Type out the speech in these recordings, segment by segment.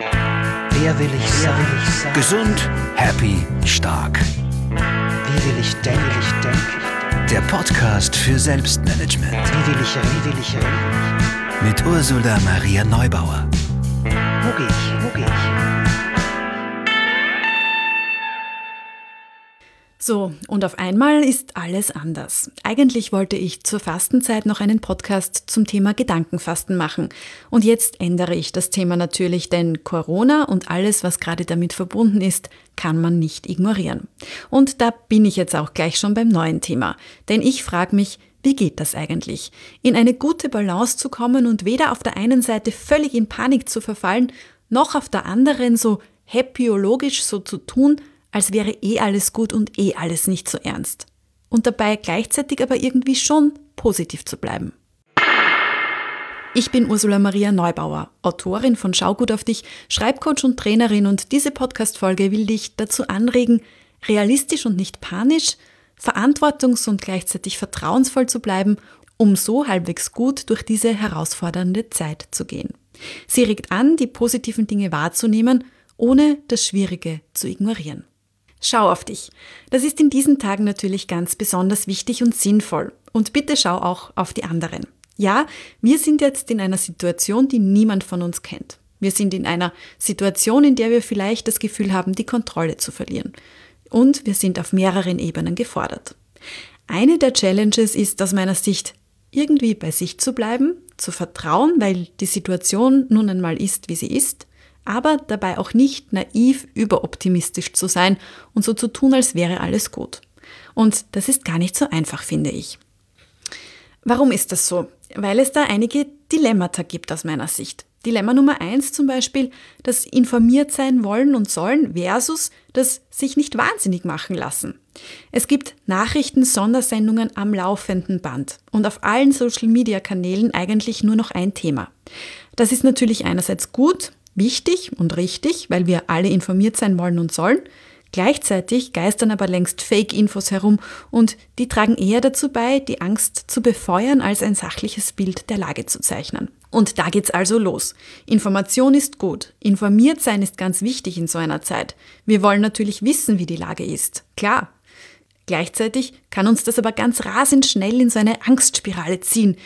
Wer will ich sein? Gesund, happy, stark. Wie will ich denken? Wie will ich denken? Der Podcast für Selbstmanagement Wie will ich? Wie will ich reden? mit Ursula Maria Neubauer. Wo gehe ich? Wo gehe ich? So, und auf einmal ist alles anders. Eigentlich wollte ich zur Fastenzeit noch einen Podcast zum Thema Gedankenfasten machen. Und jetzt ändere ich das Thema natürlich, denn Corona und alles, was gerade damit verbunden ist, kann man nicht ignorieren. Und da bin ich jetzt auch gleich schon beim neuen Thema. Denn ich frage mich, wie geht das eigentlich? In eine gute Balance zu kommen und weder auf der einen Seite völlig in Panik zu verfallen, noch auf der anderen so happyologisch so zu tun, als wäre eh alles gut und eh alles nicht so ernst. Und dabei gleichzeitig aber irgendwie schon positiv zu bleiben. Ich bin Ursula Maria Neubauer, Autorin von Schau gut auf dich, Schreibcoach und Trainerin und diese Podcast-Folge will dich dazu anregen, realistisch und nicht panisch, verantwortungs- und gleichzeitig vertrauensvoll zu bleiben, um so halbwegs gut durch diese herausfordernde Zeit zu gehen. Sie regt an, die positiven Dinge wahrzunehmen, ohne das Schwierige zu ignorieren. Schau auf dich. Das ist in diesen Tagen natürlich ganz besonders wichtig und sinnvoll. Und bitte schau auch auf die anderen. Ja, wir sind jetzt in einer Situation, die niemand von uns kennt. Wir sind in einer Situation, in der wir vielleicht das Gefühl haben, die Kontrolle zu verlieren. Und wir sind auf mehreren Ebenen gefordert. Eine der Challenges ist aus meiner Sicht, irgendwie bei sich zu bleiben, zu vertrauen, weil die Situation nun einmal ist, wie sie ist, aber dabei auch nicht naiv überoptimistisch zu sein und so zu tun, als wäre alles gut. Und das ist gar nicht so einfach, finde ich. Warum ist das so? Weil es da einige Dilemmata gibt aus meiner Sicht. Dilemma Nummer eins zum Beispiel, das informiert sein wollen und sollen versus das sich nicht wahnsinnig machen lassen. Es gibt Nachrichten-Sondersendungen am laufenden Band und auf allen Social-Media-Kanälen eigentlich nur noch ein Thema. Das ist natürlich einerseits gut, wichtig und richtig, weil wir alle informiert sein wollen und sollen. Gleichzeitig geistern aber längst Fake-Infos herum und die tragen eher dazu bei, die Angst zu befeuern, als ein sachliches Bild der Lage zu zeichnen. Und da geht's also los. Information ist gut. Informiert sein ist ganz wichtig in so einer Zeit. Wir wollen natürlich wissen, wie die Lage ist. Klar. Gleichzeitig kann uns das aber ganz rasend schnell in so eine Angstspirale ziehen,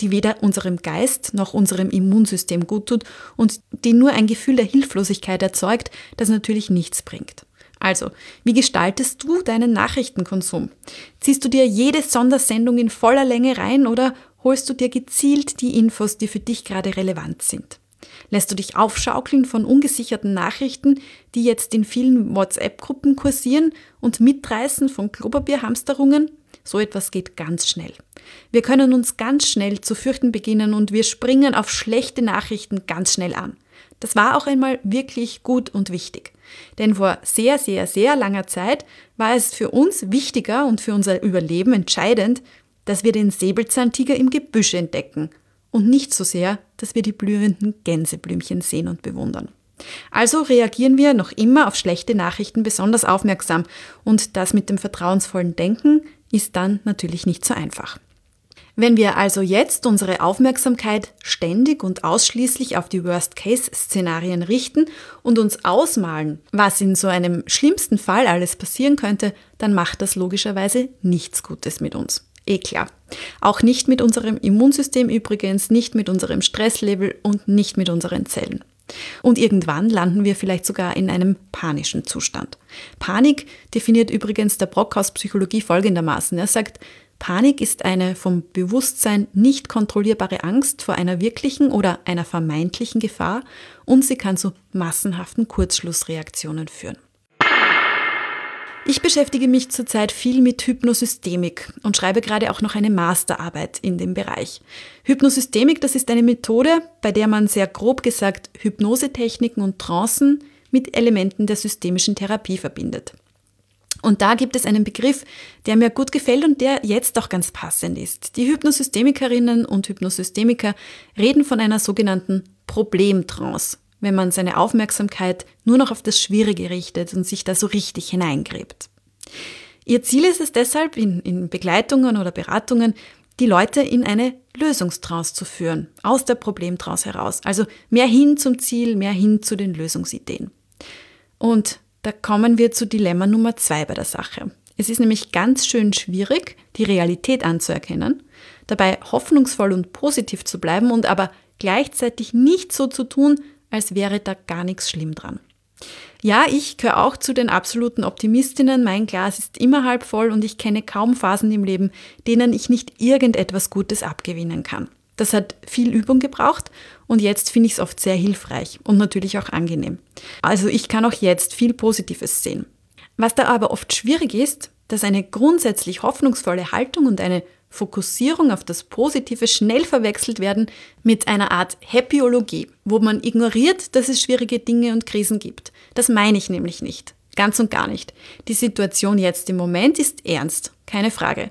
die weder unserem Geist noch unserem Immunsystem gut tut und die nur ein Gefühl der Hilflosigkeit erzeugt, das natürlich nichts bringt. Also, wie gestaltest du deinen Nachrichtenkonsum? Ziehst du dir jede Sondersendung in voller Länge rein oder holst du dir gezielt die Infos, die für dich gerade relevant sind? Lässt du dich aufschaukeln von ungesicherten Nachrichten, die jetzt in vielen WhatsApp-Gruppen kursieren und mitreißen von Klopapierhamsterungen? So etwas geht ganz schnell. Wir können uns ganz schnell zu fürchten beginnen und wir springen auf schlechte Nachrichten ganz schnell an. Das war auch einmal wirklich gut und wichtig. Denn vor sehr, sehr, sehr langer Zeit war es für uns wichtiger und für unser Überleben entscheidend, dass wir den Säbelzahntiger im Gebüsch entdecken und nicht so sehr, dass wir die blühenden Gänseblümchen sehen und bewundern. Also reagieren wir noch immer auf schlechte Nachrichten besonders aufmerksam und das mit dem vertrauensvollen Denken ist dann natürlich nicht so einfach. Wenn wir also jetzt unsere Aufmerksamkeit ständig und ausschließlich auf die Worst-Case-Szenarien richten und uns ausmalen, was in so einem schlimmsten Fall alles passieren könnte, dann macht das logischerweise nichts Gutes mit uns. Eh klar. Auch nicht mit unserem Immunsystem übrigens, nicht mit unserem Stresslevel und nicht mit unseren Zellen. Und irgendwann landen wir vielleicht sogar in einem panischen Zustand. Panik definiert übrigens der Brock aus Psychologie folgendermaßen. Er sagt, Panik ist eine vom Bewusstsein nicht kontrollierbare Angst vor einer wirklichen oder einer vermeintlichen Gefahr und sie kann zu massenhaften Kurzschlussreaktionen führen. Ich beschäftige mich zurzeit viel mit Hypnosystemik und schreibe gerade auch noch eine Masterarbeit in dem Bereich. Hypnosystemik, das ist eine Methode, bei der man sehr grob gesagt Hypnosetechniken und Trancen mit Elementen der systemischen Therapie verbindet. Und da gibt es einen Begriff, der mir gut gefällt und der jetzt auch ganz passend ist. Die Hypnosystemikerinnen und Hypnosystemiker reden von einer sogenannten Problemtrance wenn man seine Aufmerksamkeit nur noch auf das Schwierige richtet und sich da so richtig hineingräbt. Ihr Ziel ist es deshalb in, in Begleitungen oder Beratungen, die Leute in eine Lösungstrance zu führen, aus der Problemtrance heraus. Also mehr hin zum Ziel, mehr hin zu den Lösungsideen. Und da kommen wir zu Dilemma Nummer zwei bei der Sache. Es ist nämlich ganz schön schwierig, die Realität anzuerkennen, dabei hoffnungsvoll und positiv zu bleiben und aber gleichzeitig nicht so zu tun, als wäre da gar nichts schlimm dran. Ja, ich gehöre auch zu den absoluten Optimistinnen. Mein Glas ist immer halb voll und ich kenne kaum Phasen im Leben, denen ich nicht irgendetwas Gutes abgewinnen kann. Das hat viel Übung gebraucht und jetzt finde ich es oft sehr hilfreich und natürlich auch angenehm. Also ich kann auch jetzt viel Positives sehen. Was da aber oft schwierig ist, dass eine grundsätzlich hoffnungsvolle Haltung und eine Fokussierung auf das Positive schnell verwechselt werden mit einer Art Happyologie, wo man ignoriert, dass es schwierige Dinge und Krisen gibt. Das meine ich nämlich nicht. Ganz und gar nicht. Die Situation jetzt im Moment ist ernst, keine Frage.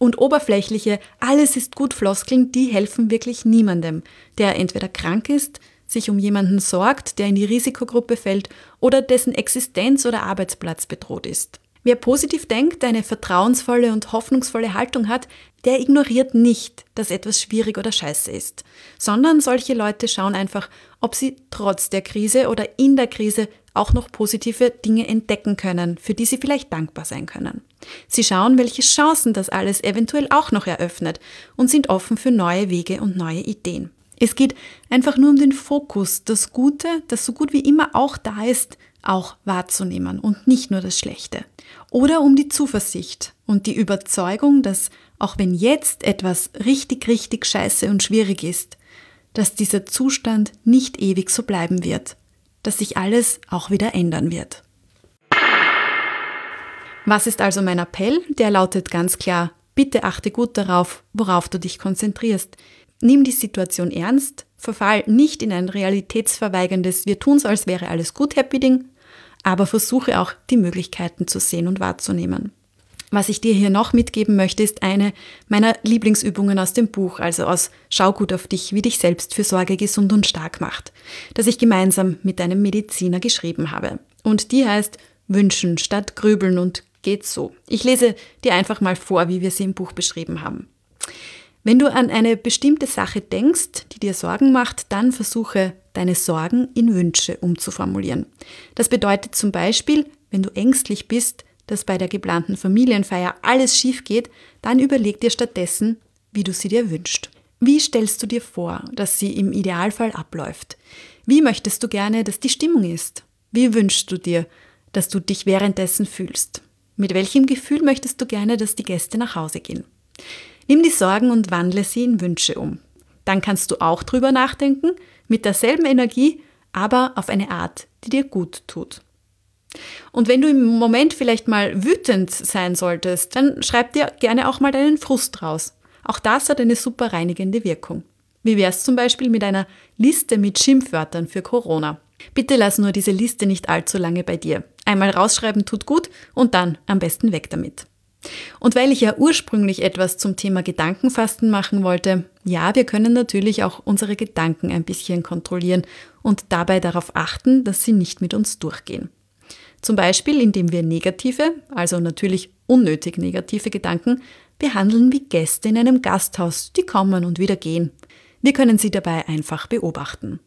Und oberflächliche Alles ist gut Floskeln, die helfen wirklich niemandem, der entweder krank ist, sich um jemanden sorgt, der in die Risikogruppe fällt oder dessen Existenz oder Arbeitsplatz bedroht ist. Wer positiv denkt, eine vertrauensvolle und hoffnungsvolle Haltung hat, der ignoriert nicht, dass etwas schwierig oder scheiße ist, sondern solche Leute schauen einfach, ob sie trotz der Krise oder in der Krise auch noch positive Dinge entdecken können, für die sie vielleicht dankbar sein können. Sie schauen, welche Chancen das alles eventuell auch noch eröffnet und sind offen für neue Wege und neue Ideen. Es geht einfach nur um den Fokus, das Gute, das so gut wie immer auch da ist, auch wahrzunehmen und nicht nur das Schlechte. Oder um die Zuversicht und die Überzeugung, dass auch wenn jetzt etwas richtig, richtig scheiße und schwierig ist, dass dieser Zustand nicht ewig so bleiben wird, dass sich alles auch wieder ändern wird. Was ist also mein Appell? Der lautet ganz klar, bitte achte gut darauf, worauf du dich konzentrierst. Nimm die Situation ernst, verfall nicht in ein realitätsverweigerndes Wir tun so, als wäre alles gut Happy Ding, aber versuche auch die Möglichkeiten zu sehen und wahrzunehmen. Was ich dir hier noch mitgeben möchte, ist eine meiner Lieblingsübungen aus dem Buch, also aus Schau gut auf dich, wie dich selbst für Sorge gesund und stark macht, das ich gemeinsam mit einem Mediziner geschrieben habe. Und die heißt Wünschen statt Grübeln und geht so. Ich lese dir einfach mal vor, wie wir sie im Buch beschrieben haben. Wenn du an eine bestimmte Sache denkst, die dir Sorgen macht, dann versuche deine Sorgen in Wünsche umzuformulieren. Das bedeutet zum Beispiel, wenn du ängstlich bist, dass bei der geplanten Familienfeier alles schief geht, dann überleg dir stattdessen, wie du sie dir wünschst. Wie stellst du dir vor, dass sie im Idealfall abläuft? Wie möchtest du gerne, dass die Stimmung ist? Wie wünschst du dir, dass du dich währenddessen fühlst? Mit welchem Gefühl möchtest du gerne, dass die Gäste nach Hause gehen? Nimm die Sorgen und wandle sie in Wünsche um. Dann kannst du auch drüber nachdenken, mit derselben Energie, aber auf eine Art, die dir gut tut. Und wenn du im Moment vielleicht mal wütend sein solltest, dann schreib dir gerne auch mal deinen Frust raus. Auch das hat eine super reinigende Wirkung. Wie wär's zum Beispiel mit einer Liste mit Schimpfwörtern für Corona? Bitte lass nur diese Liste nicht allzu lange bei dir. Einmal rausschreiben tut gut und dann am besten weg damit. Und weil ich ja ursprünglich etwas zum Thema Gedankenfasten machen wollte, ja, wir können natürlich auch unsere Gedanken ein bisschen kontrollieren und dabei darauf achten, dass sie nicht mit uns durchgehen. Zum Beispiel, indem wir negative, also natürlich unnötig negative Gedanken behandeln wie Gäste in einem Gasthaus, die kommen und wieder gehen. Wir können sie dabei einfach beobachten.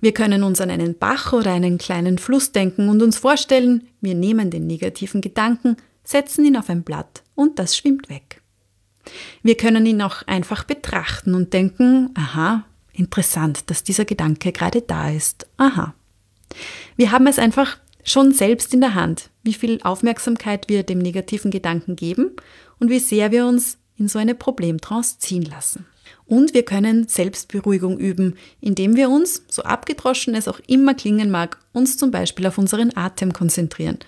Wir können uns an einen Bach oder einen kleinen Fluss denken und uns vorstellen, wir nehmen den negativen Gedanken, setzen ihn auf ein Blatt und das schwimmt weg. Wir können ihn auch einfach betrachten und denken, aha, interessant, dass dieser Gedanke gerade da ist. Aha. Wir haben es einfach schon selbst in der Hand, wie viel Aufmerksamkeit wir dem negativen Gedanken geben und wie sehr wir uns in so eine Problemtrance ziehen lassen. Und wir können Selbstberuhigung üben, indem wir uns, so abgedroschen es auch immer klingen mag, uns zum Beispiel auf unseren Atem konzentrieren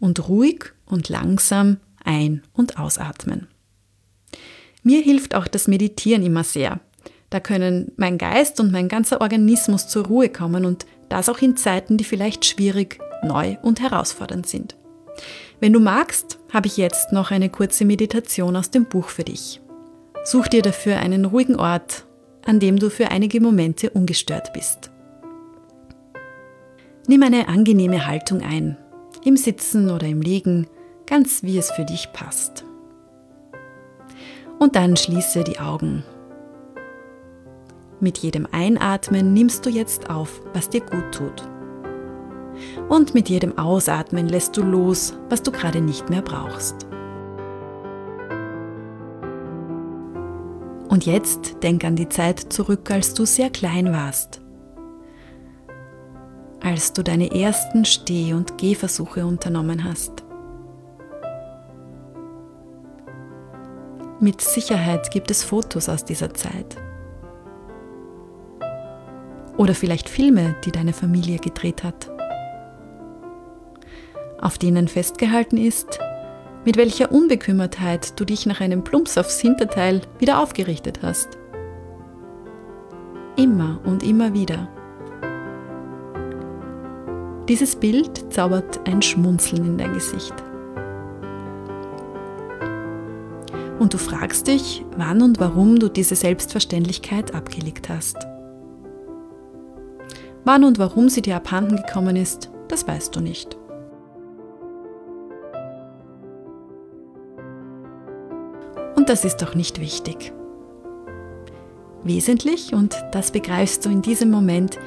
und ruhig und langsam ein- und ausatmen. Mir hilft auch das Meditieren immer sehr. Da können mein Geist und mein ganzer Organismus zur Ruhe kommen und das auch in Zeiten, die vielleicht schwierig, neu und herausfordernd sind. Wenn du magst, habe ich jetzt noch eine kurze Meditation aus dem Buch für dich. Such dir dafür einen ruhigen Ort, an dem du für einige Momente ungestört bist. Nimm eine angenehme Haltung ein, im Sitzen oder im Liegen, ganz wie es für dich passt. Und dann schließe die Augen. Mit jedem Einatmen nimmst du jetzt auf, was dir gut tut. Und mit jedem Ausatmen lässt du los, was du gerade nicht mehr brauchst. Und jetzt denk an die Zeit zurück, als du sehr klein warst. Als du deine ersten Steh- und Gehversuche unternommen hast. Mit Sicherheit gibt es Fotos aus dieser Zeit. Oder vielleicht Filme, die deine Familie gedreht hat. Auf denen festgehalten ist, mit welcher Unbekümmertheit du dich nach einem Plumps aufs Hinterteil wieder aufgerichtet hast. Immer und immer wieder. Dieses Bild zaubert ein Schmunzeln in dein Gesicht. Und du fragst dich, wann und warum du diese Selbstverständlichkeit abgelegt hast. Wann und warum sie dir abhanden gekommen ist, das weißt du nicht. Und das ist doch nicht wichtig. Wesentlich, und das begreifst du in diesem Moment,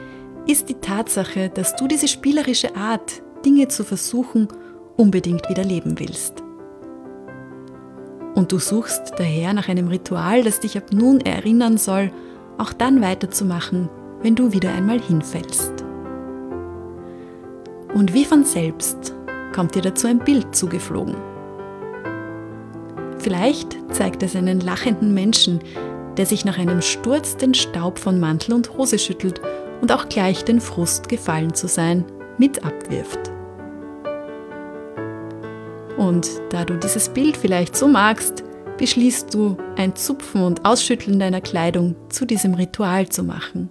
ist die Tatsache, dass du diese spielerische Art, Dinge zu versuchen, unbedingt wieder leben willst. Und du suchst daher nach einem Ritual, das dich ab nun erinnern soll, auch dann weiterzumachen, wenn du wieder einmal hinfällst. Und wie von selbst kommt dir dazu ein Bild zugeflogen. Vielleicht zeigt es einen lachenden Menschen, der sich nach einem Sturz den Staub von Mantel und Hose schüttelt und auch gleich den Frust gefallen zu sein mit abwirft. Und da du dieses Bild vielleicht so magst, beschließt du, ein Zupfen und Ausschütteln deiner Kleidung zu diesem Ritual zu machen.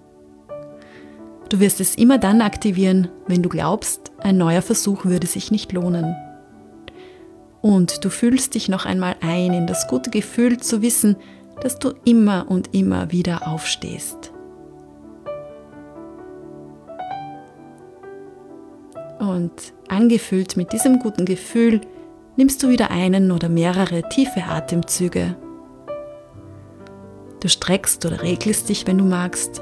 Du wirst es immer dann aktivieren, wenn du glaubst, ein neuer Versuch würde sich nicht lohnen. Und du fühlst dich noch einmal ein in das gute Gefühl zu wissen, dass du immer und immer wieder aufstehst. Und angefüllt mit diesem guten Gefühl nimmst du wieder einen oder mehrere tiefe Atemzüge. Du streckst oder regelst dich, wenn du magst.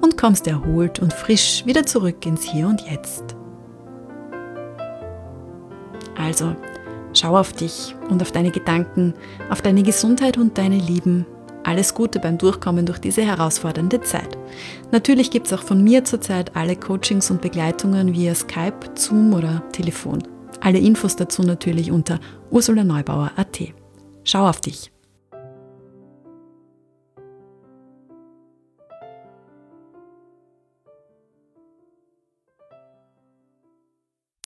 Und kommst erholt und frisch wieder zurück ins Hier und Jetzt. Also, schau auf dich und auf deine Gedanken, auf deine Gesundheit und deine Lieben. Alles Gute beim Durchkommen durch diese herausfordernde Zeit. Natürlich gibt es auch von mir zurzeit alle Coachings und Begleitungen via Skype, Zoom oder Telefon. Alle Infos dazu natürlich unter ursulaneubauer.at. Schau auf dich.